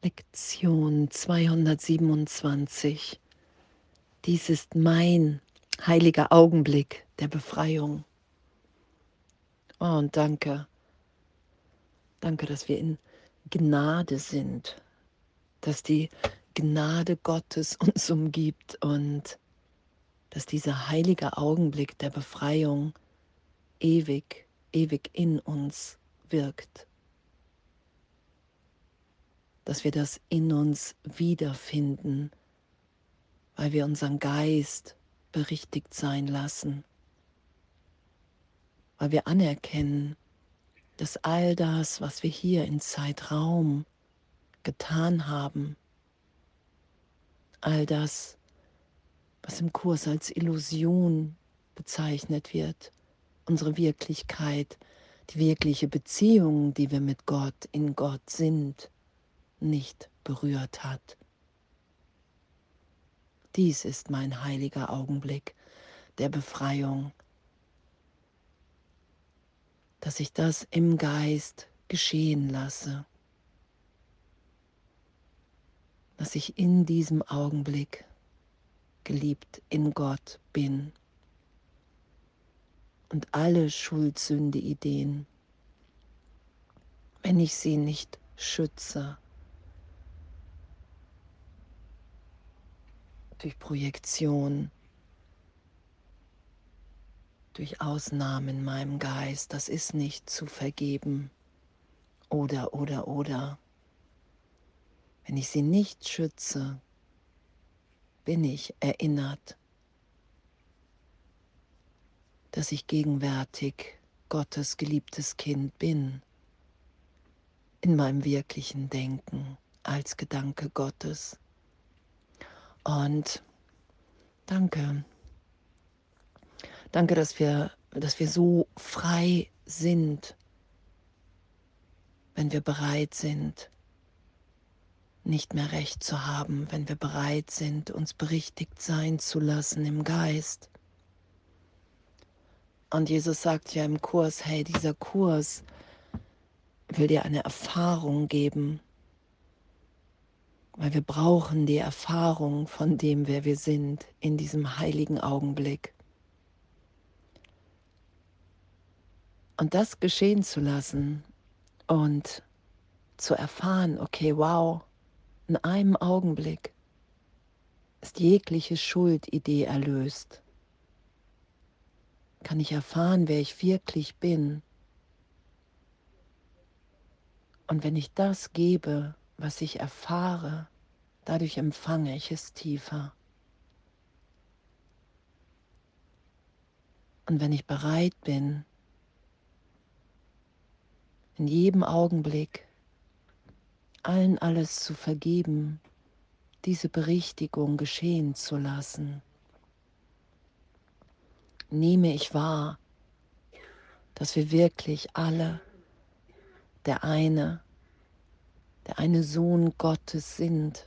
Lektion 227. Dies ist mein heiliger Augenblick der Befreiung. Oh, und danke. Danke, dass wir in Gnade sind, dass die Gnade Gottes uns umgibt und dass dieser heilige Augenblick der Befreiung ewig, ewig in uns wirkt. Dass wir das in uns wiederfinden, weil wir unseren Geist berichtigt sein lassen, weil wir anerkennen, dass all das, was wir hier in Zeitraum getan haben, all das, was im Kurs als Illusion bezeichnet wird, unsere Wirklichkeit, die wirkliche Beziehung, die wir mit Gott in Gott sind, nicht berührt hat. Dies ist mein heiliger Augenblick der Befreiung dass ich das im Geist geschehen lasse, dass ich in diesem Augenblick geliebt in Gott bin und alle Schuldsünde-Ideen, wenn ich sie nicht schütze, durch Projektion, durch Ausnahmen in meinem Geist, das ist nicht zu vergeben. Oder, oder, oder. Wenn ich sie nicht schütze, bin ich erinnert, dass ich gegenwärtig Gottes geliebtes Kind bin, in meinem wirklichen Denken als Gedanke Gottes. Und danke, Danke, dass wir, dass wir so frei sind, wenn wir bereit sind, nicht mehr recht zu haben, wenn wir bereit sind, uns berichtigt sein zu lassen im Geist. Und Jesus sagt ja im Kurs, hey, dieser Kurs will dir eine Erfahrung geben, weil wir brauchen die Erfahrung von dem, wer wir sind, in diesem heiligen Augenblick. Und das geschehen zu lassen und zu erfahren, okay, wow, in einem Augenblick ist jegliche Schuldidee erlöst. Kann ich erfahren, wer ich wirklich bin. Und wenn ich das gebe, was ich erfahre, dadurch empfange ich es tiefer. Und wenn ich bereit bin, in jedem Augenblick allen alles zu vergeben, diese Berichtigung geschehen zu lassen. Nehme ich wahr, dass wir wirklich alle der eine, der eine Sohn Gottes sind.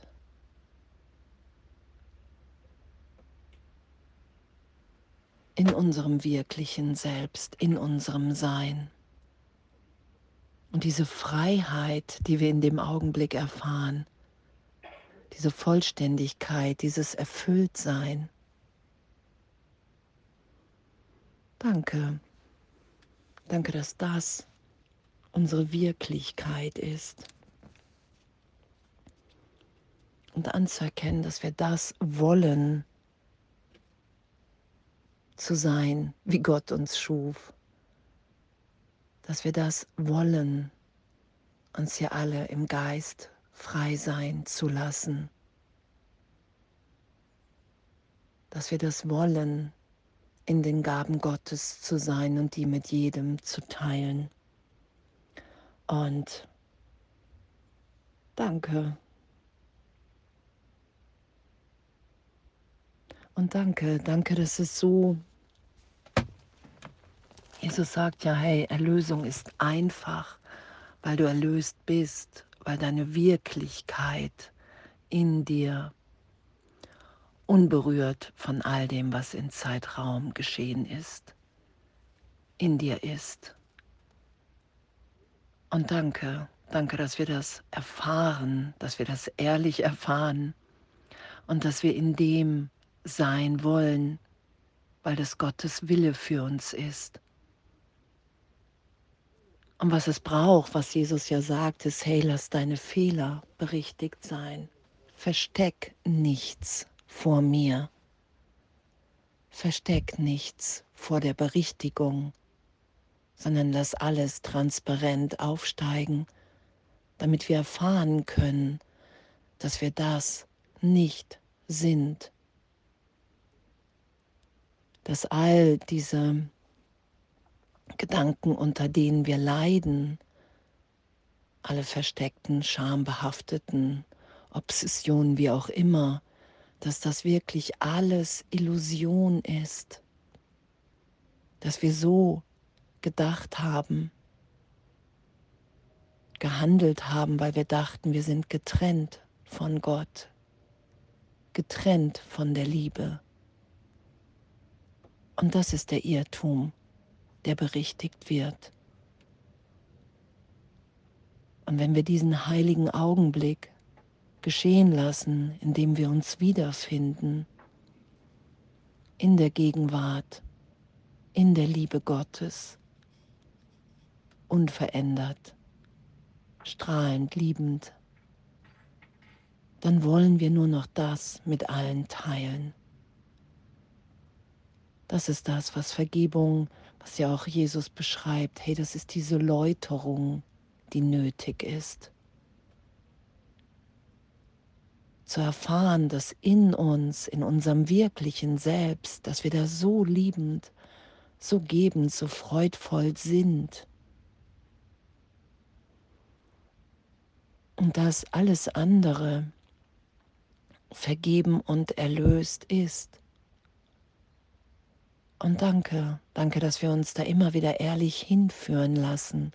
In unserem wirklichen Selbst, in unserem Sein. Und diese Freiheit, die wir in dem Augenblick erfahren, diese Vollständigkeit, dieses Erfülltsein. Danke. Danke, dass das unsere Wirklichkeit ist. Und anzuerkennen, dass wir das wollen, zu sein, wie Gott uns schuf dass wir das wollen, uns hier alle im Geist frei sein zu lassen, dass wir das wollen, in den Gaben Gottes zu sein und die mit jedem zu teilen. Und danke. Und danke, danke, dass es so Jesus sagt ja, hey, Erlösung ist einfach, weil du erlöst bist, weil deine Wirklichkeit in dir unberührt von all dem, was in Zeitraum geschehen ist, in dir ist. Und danke, Danke, dass wir das erfahren, dass wir das ehrlich erfahren und dass wir in dem sein wollen, weil das Gottes Wille für uns ist. Und was es braucht, was Jesus ja sagt, ist, hey, lass deine Fehler berichtigt sein. Versteck nichts vor mir. Versteck nichts vor der Berichtigung, sondern lass alles transparent aufsteigen damit wir erfahren können, dass wir das nicht sind. Dass all diese Gedanken, unter denen wir leiden, alle versteckten, schambehafteten Obsessionen, wie auch immer, dass das wirklich alles Illusion ist, dass wir so gedacht haben, gehandelt haben, weil wir dachten, wir sind getrennt von Gott, getrennt von der Liebe. Und das ist der Irrtum, der berichtigt wird. Und wenn wir diesen heiligen Augenblick geschehen lassen, indem wir uns wiederfinden in der Gegenwart, in der Liebe Gottes, unverändert, strahlend, liebend, dann wollen wir nur noch das mit allen teilen. Das ist das, was Vergebung, was ja auch Jesus beschreibt, hey, das ist diese Läuterung, die nötig ist. Zu erfahren, dass in uns, in unserem wirklichen Selbst, dass wir da so liebend, so gebend, so freudvoll sind und dass alles andere vergeben und erlöst ist. Und danke, danke, dass wir uns da immer wieder ehrlich hinführen lassen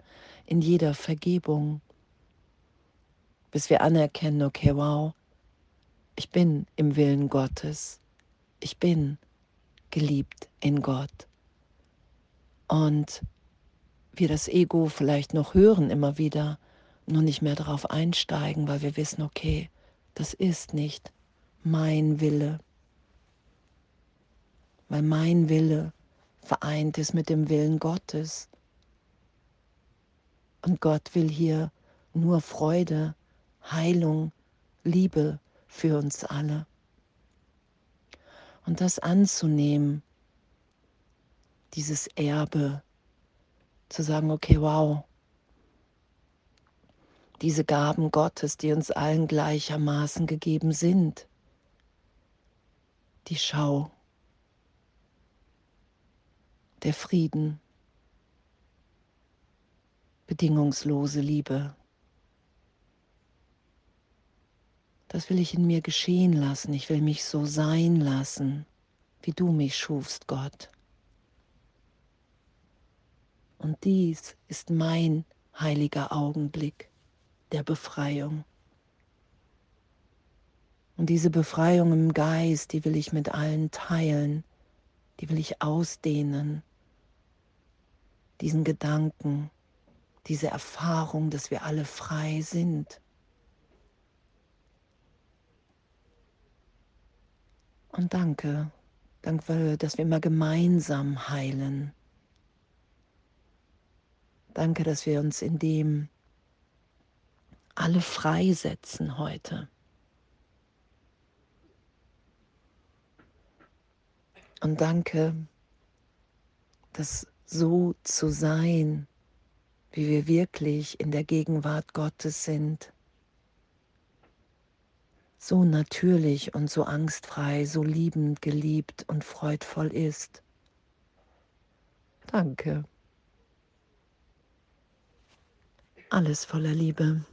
in jeder Vergebung, bis wir anerkennen, okay, wow, ich bin im Willen Gottes, ich bin geliebt in Gott. Und wir das Ego vielleicht noch hören immer wieder, nur nicht mehr darauf einsteigen, weil wir wissen, okay, das ist nicht mein Wille, weil mein Wille vereint ist mit dem Willen Gottes. Und Gott will hier nur Freude, Heilung, Liebe für uns alle. Und das anzunehmen, dieses Erbe, zu sagen, okay, wow, diese Gaben Gottes, die uns allen gleichermaßen gegeben sind. Die Schau, der Frieden, bedingungslose Liebe. Das will ich in mir geschehen lassen. Ich will mich so sein lassen, wie du mich schufst, Gott. Und dies ist mein heiliger Augenblick der Befreiung. Und diese Befreiung im Geist, die will ich mit allen teilen, die will ich ausdehnen. Diesen Gedanken, diese Erfahrung, dass wir alle frei sind. Und danke, danke, dass wir immer gemeinsam heilen. Danke, dass wir uns in dem alle freisetzen heute. Und danke, das so zu sein, wie wir wirklich in der Gegenwart Gottes sind. So natürlich und so angstfrei, so liebend, geliebt und freudvoll ist. Danke. Alles voller Liebe.